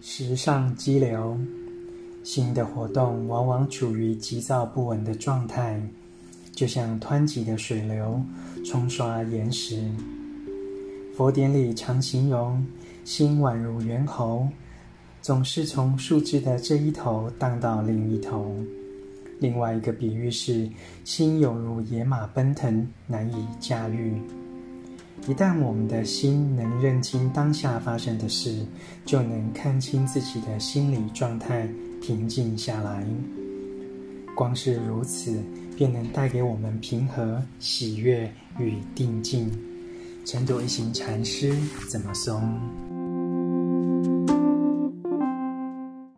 时尚激流，心的活动往往处于急躁不稳的状态，就像湍急的水流冲刷岩石。佛典里常形容心宛如猿猴，总是从树枝的这一头荡到另一头。另外一个比喻是，心犹如野马奔腾，难以驾驭。一旦我们的心能认清当下发生的事，就能看清自己的心理状态，平静下来。光是如此，便能带给我们平和、喜悦与定静。晨读一行禅师怎么松？